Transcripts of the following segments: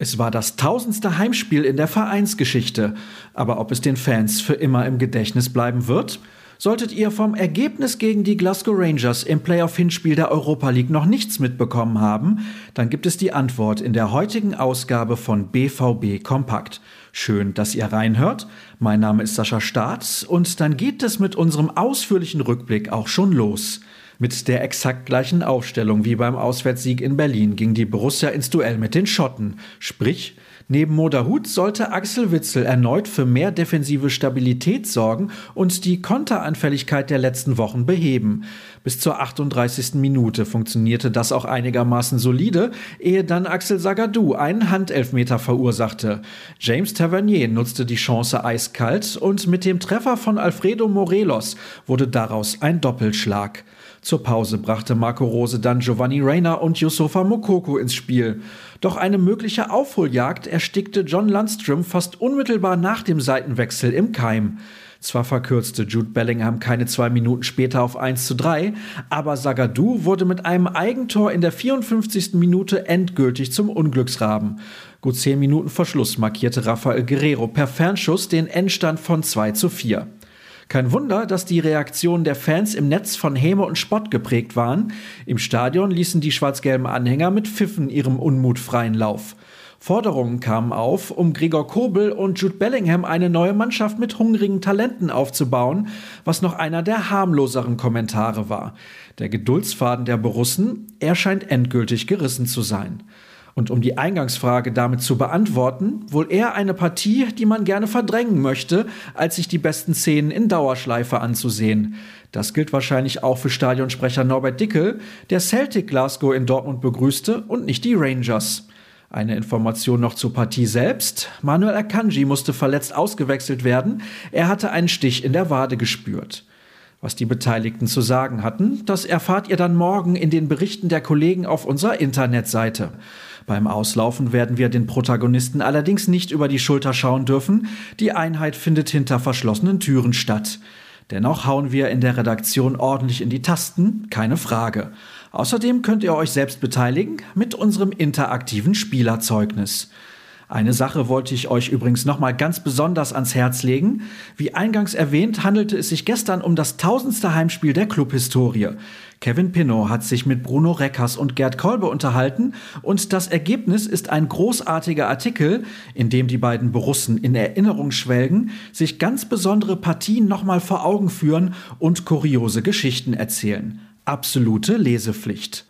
Es war das tausendste Heimspiel in der Vereinsgeschichte, aber ob es den Fans für immer im Gedächtnis bleiben wird? Solltet ihr vom Ergebnis gegen die Glasgow Rangers im Playoff-Hinspiel der Europa League noch nichts mitbekommen haben, dann gibt es die Antwort in der heutigen Ausgabe von BVB Kompakt. Schön, dass ihr reinhört. Mein Name ist Sascha Staats und dann geht es mit unserem ausführlichen Rückblick auch schon los. Mit der exakt gleichen Aufstellung wie beim Auswärtssieg in Berlin ging die Borussia ins Duell mit den Schotten. Sprich, neben Moderhut sollte Axel Witzel erneut für mehr defensive Stabilität sorgen und die Konteranfälligkeit der letzten Wochen beheben. Bis zur 38. Minute funktionierte das auch einigermaßen solide, ehe dann Axel Sagadou einen Handelfmeter verursachte. James Tavernier nutzte die Chance eiskalt und mit dem Treffer von Alfredo Morelos wurde daraus ein Doppelschlag. Zur Pause brachte Marco Rose dann Giovanni Reyna und Yusufa Mokoko ins Spiel. Doch eine mögliche Aufholjagd erstickte John Lundström fast unmittelbar nach dem Seitenwechsel im Keim. Zwar verkürzte Jude Bellingham keine zwei Minuten später auf 1 zu 3, aber Sagadou wurde mit einem Eigentor in der 54. Minute endgültig zum Unglücksraben. Gut zehn Minuten vor Schluss markierte Rafael Guerrero per Fernschuss den Endstand von 2 zu 4. Kein Wunder, dass die Reaktionen der Fans im Netz von Häme und Spott geprägt waren. Im Stadion ließen die schwarz-gelben Anhänger mit Pfiffen ihrem Unmut freien Lauf. Forderungen kamen auf, um Gregor Kobel und Jude Bellingham eine neue Mannschaft mit hungrigen Talenten aufzubauen, was noch einer der harmloseren Kommentare war. Der Geduldsfaden der Borussen, er scheint endgültig gerissen zu sein. Und um die Eingangsfrage damit zu beantworten, wohl eher eine Partie, die man gerne verdrängen möchte, als sich die besten Szenen in Dauerschleife anzusehen. Das gilt wahrscheinlich auch für Stadionsprecher Norbert Dickel, der Celtic Glasgow in Dortmund begrüßte und nicht die Rangers. Eine Information noch zur Partie selbst. Manuel Akanji musste verletzt ausgewechselt werden. Er hatte einen Stich in der Wade gespürt. Was die Beteiligten zu sagen hatten, das erfahrt ihr dann morgen in den Berichten der Kollegen auf unserer Internetseite. Beim Auslaufen werden wir den Protagonisten allerdings nicht über die Schulter schauen dürfen. Die Einheit findet hinter verschlossenen Türen statt. Dennoch hauen wir in der Redaktion ordentlich in die Tasten, keine Frage. Außerdem könnt ihr euch selbst beteiligen mit unserem interaktiven Spielerzeugnis. Eine Sache wollte ich euch übrigens nochmal ganz besonders ans Herz legen. Wie eingangs erwähnt, handelte es sich gestern um das tausendste Heimspiel der Clubhistorie. Kevin Pinot hat sich mit Bruno Reckers und Gerd Kolbe unterhalten und das Ergebnis ist ein großartiger Artikel, in dem die beiden Borussen in Erinnerung schwelgen, sich ganz besondere Partien nochmal vor Augen führen und kuriose Geschichten erzählen. Absolute Lesepflicht.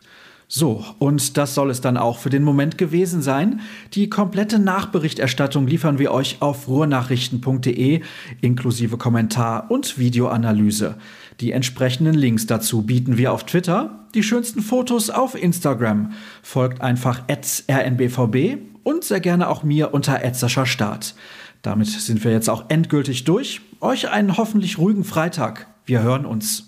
So, und das soll es dann auch für den Moment gewesen sein. Die komplette Nachberichterstattung liefern wir euch auf ruhrnachrichten.de inklusive Kommentar und Videoanalyse. Die entsprechenden Links dazu bieten wir auf Twitter, die schönsten Fotos auf Instagram. Folgt einfach rnbvb und sehr gerne auch mir unter Start. Damit sind wir jetzt auch endgültig durch. Euch einen hoffentlich ruhigen Freitag. Wir hören uns.